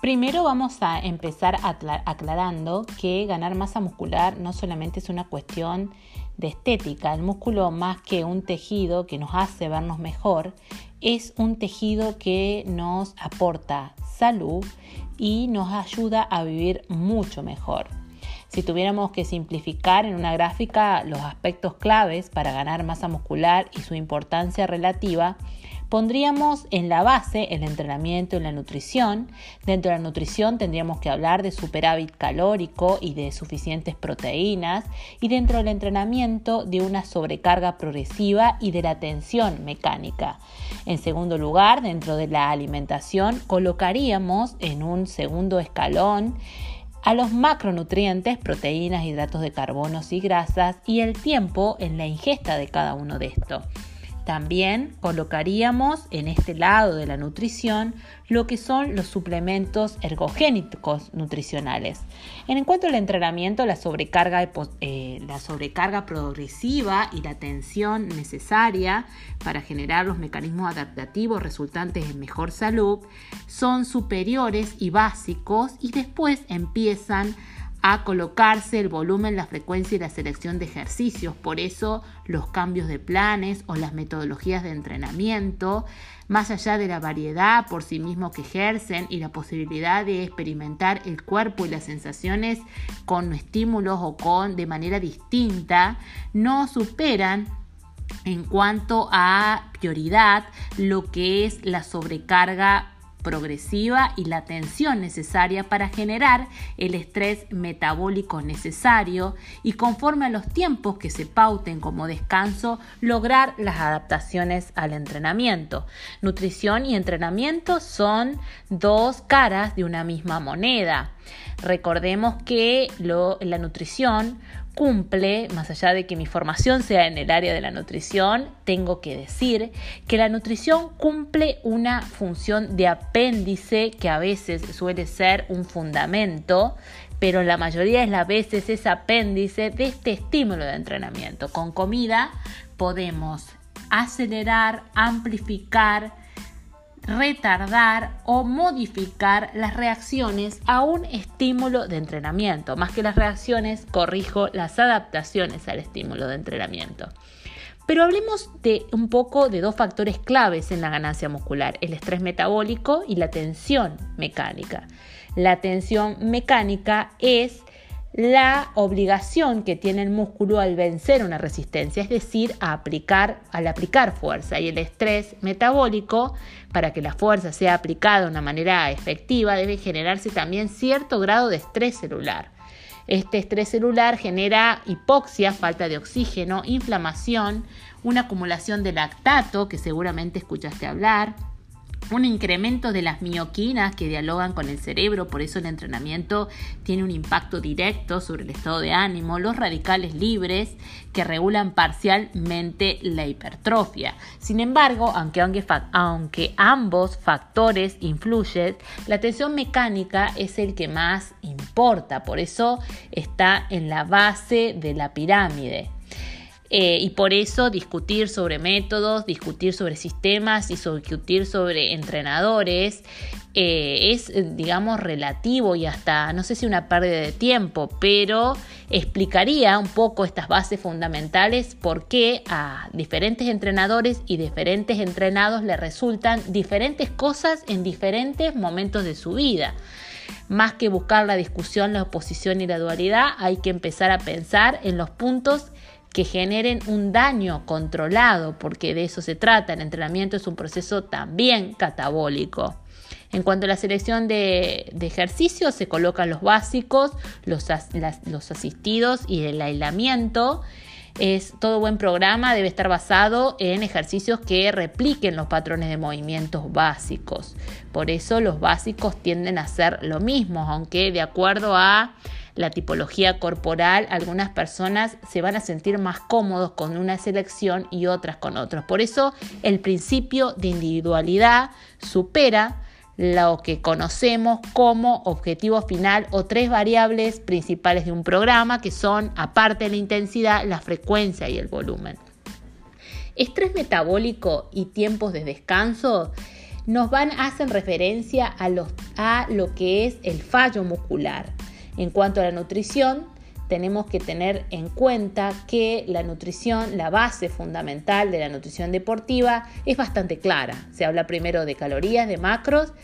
Primero vamos a empezar aclarando que ganar masa muscular no solamente es una cuestión de estética, el músculo más que un tejido que nos hace vernos mejor, es un tejido que nos aporta salud y nos ayuda a vivir mucho mejor. Si tuviéramos que simplificar en una gráfica los aspectos claves para ganar masa muscular y su importancia relativa, pondríamos en la base el entrenamiento y la nutrición. Dentro de la nutrición tendríamos que hablar de superávit calórico y de suficientes proteínas. Y dentro del entrenamiento de una sobrecarga progresiva y de la tensión mecánica. En segundo lugar, dentro de la alimentación colocaríamos en un segundo escalón a los macronutrientes, proteínas, hidratos de carbono y grasas y el tiempo en la ingesta de cada uno de estos. También colocaríamos en este lado de la nutrición lo que son los suplementos ergogénicos nutricionales. En cuanto al entrenamiento, la sobrecarga, eh, la sobrecarga progresiva y la tensión necesaria para generar los mecanismos adaptativos resultantes en mejor salud son superiores y básicos y después empiezan a colocarse el volumen, la frecuencia y la selección de ejercicios. Por eso los cambios de planes o las metodologías de entrenamiento, más allá de la variedad por sí mismo que ejercen y la posibilidad de experimentar el cuerpo y las sensaciones con estímulos o con de manera distinta, no superan en cuanto a prioridad lo que es la sobrecarga progresiva y la tensión necesaria para generar el estrés metabólico necesario y conforme a los tiempos que se pauten como descanso, lograr las adaptaciones al entrenamiento. Nutrición y entrenamiento son dos caras de una misma moneda. Recordemos que la nutrición cumple, más allá de que mi formación sea en el área de la nutrición, tengo que decir que la nutrición cumple una función de apéndice que a veces suele ser un fundamento, pero la mayoría de las veces es apéndice de este estímulo de entrenamiento. Con comida podemos acelerar, amplificar, retardar o modificar las reacciones a un estímulo de entrenamiento. Más que las reacciones, corrijo las adaptaciones al estímulo de entrenamiento. Pero hablemos de un poco de dos factores claves en la ganancia muscular, el estrés metabólico y la tensión mecánica. La tensión mecánica es la obligación que tiene el músculo al vencer una resistencia, es decir, al aplicar fuerza. Y el estrés metabólico, para que la fuerza sea aplicada de una manera efectiva, debe generarse también cierto grado de estrés celular. Este estrés celular genera hipoxia, falta de oxígeno, inflamación, una acumulación de lactato, que seguramente escuchaste hablar, un incremento de las mioquinas que dialogan con el cerebro, por eso el entrenamiento tiene un impacto directo sobre el estado de ánimo, los radicales libres que regulan parcialmente la hipertrofia. Sin embargo, aunque, aunque, ambos factores influyen, la tensión mecánica es el que más importa, por eso está en la base de la pirámide. Eh, y por eso discutir sobre métodos, discutir sobre sistemas y discutir sobre entrenadores eh, es, digamos, relativo y hasta, no sé si una pérdida de tiempo, pero explicaría un poco estas bases fundamentales por qué a diferentes entrenadores y diferentes entrenados le resultan diferentes cosas en diferentes momentos de su vida. Más que buscar la discusión, la oposición y la dualidad, hay que empezar a pensar en los puntos que generen un daño controlado, porque de eso se trata. El entrenamiento es un proceso también catabólico. En cuanto a la selección de, ejercicios, se colocan los básicos, los, los asistidos y el aislamiento. Es todo buen programa debe estar basado en ejercicios que repliquen los patrones de movimientos básicos. Por eso los básicos tienden a ser lo mismo, aunque de acuerdo a la tipología corporal, algunas personas se van a sentir más cómodos con una selección y otras con otros. Por eso el principio de individualidad supera lo que conocemos como objetivo final o tres variables principales de un programa que son, aparte de la intensidad, la frecuencia y el volumen. Estrés metabólico y tiempos de descanso nos van, hacen referencia a, los, a lo que es el fallo muscular. En cuanto a la nutrición, tenemos que tener en cuenta que la nutrición, la base fundamental de la nutrición deportiva es bastante clara. Se habla primero de calorías, de macros,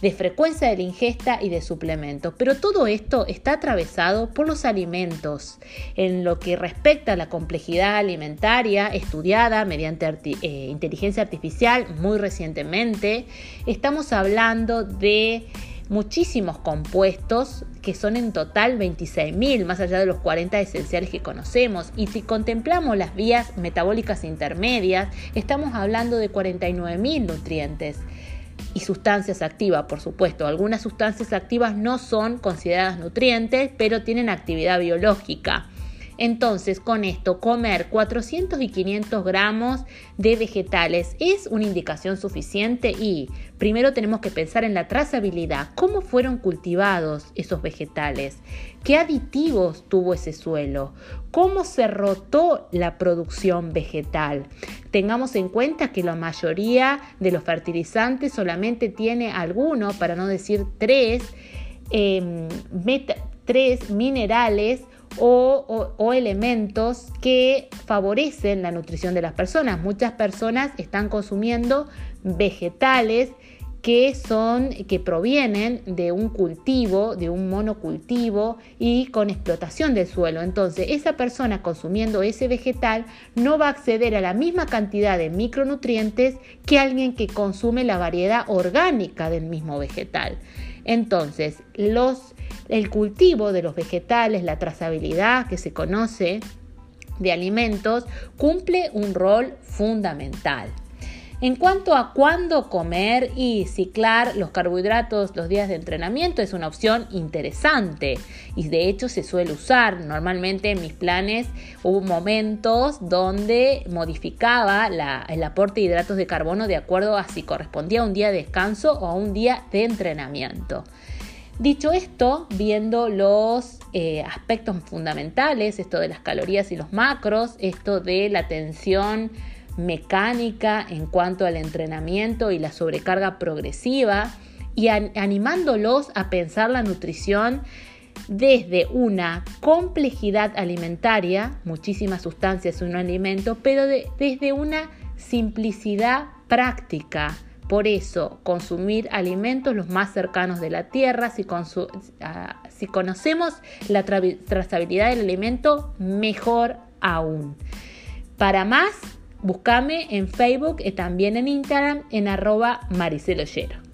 de frecuencia de la ingesta y de suplementos. Pero todo esto está atravesado por los alimentos. En lo que respecta a la complejidad alimentaria estudiada mediante eh, inteligencia artificial muy recientemente, estamos hablando de muchísimos compuestos que son en total 26.000, más allá de los 40 esenciales que conocemos. Y si contemplamos las vías metabólicas intermedias, estamos hablando de 49.000 nutrientes y sustancias activas, por supuesto. Algunas sustancias activas no son consideradas nutrientes, pero tienen actividad biológica. Entonces, con esto, comer 400 y 500 gramos de vegetales es una indicación suficiente y primero tenemos que pensar en la trazabilidad. ¿Cómo fueron cultivados esos vegetales? ¿Qué aditivos tuvo ese suelo? ¿Cómo se rotó la producción vegetal? Tengamos en cuenta que la mayoría de los fertilizantes solamente tiene alguno, para no decir tres, em, tres minerales o, elementos que favorecen la nutrición de las personas. Muchas personas están consumiendo vegetales que son que provienen de un cultivo, de un monocultivo y con explotación del suelo. Entonces, esa persona consumiendo ese vegetal no va a acceder a la misma cantidad de micronutrientes que alguien que consume la variedad orgánica del mismo vegetal. Entonces, el cultivo de los vegetales, la trazabilidad que se conoce de alimentos, cumple un rol fundamental. En cuanto a cuándo comer y ciclar los carbohidratos los días de entrenamiento es una opción interesante y de hecho se suele usar. Normalmente en mis planes hubo momentos donde modificaba el aporte de hidratos de carbono de acuerdo a si correspondía a un día de descanso o a un día de entrenamiento. Dicho esto, viendo los eh, aspectos fundamentales, esto de las calorías y los macros, esto de la tensión mecánica en cuanto al entrenamiento y la sobrecarga progresiva, y animándolos a pensar la nutrición desde una complejidad alimentaria, muchísimas sustancias en un alimento, pero desde una simplicidad práctica por eso, consumir alimentos los más cercanos de la tierra, si, ah, conocemos la trazabilidad del alimento, mejor aún. Para más, búscame en Facebook y también en Instagram en arroba mariceloyero.